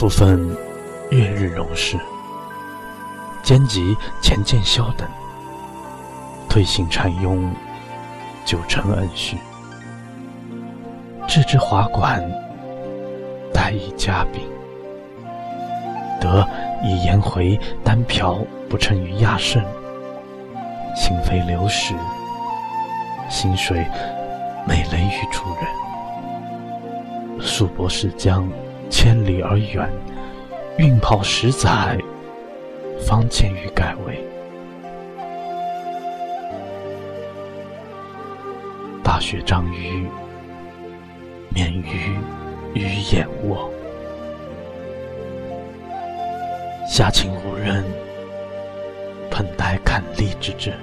复分月日荣事，兼及前见孝等，退行禅庸，九成恩绪。置之华馆，待以嘉宾。得以颜回单瓢不称于亚圣，心非流石，心水美雷于诸人。素泊氏江。千里而远，运跑十载，方见于盖位。大雪张于，免于于眼卧。下情无人，喷待看吏之志。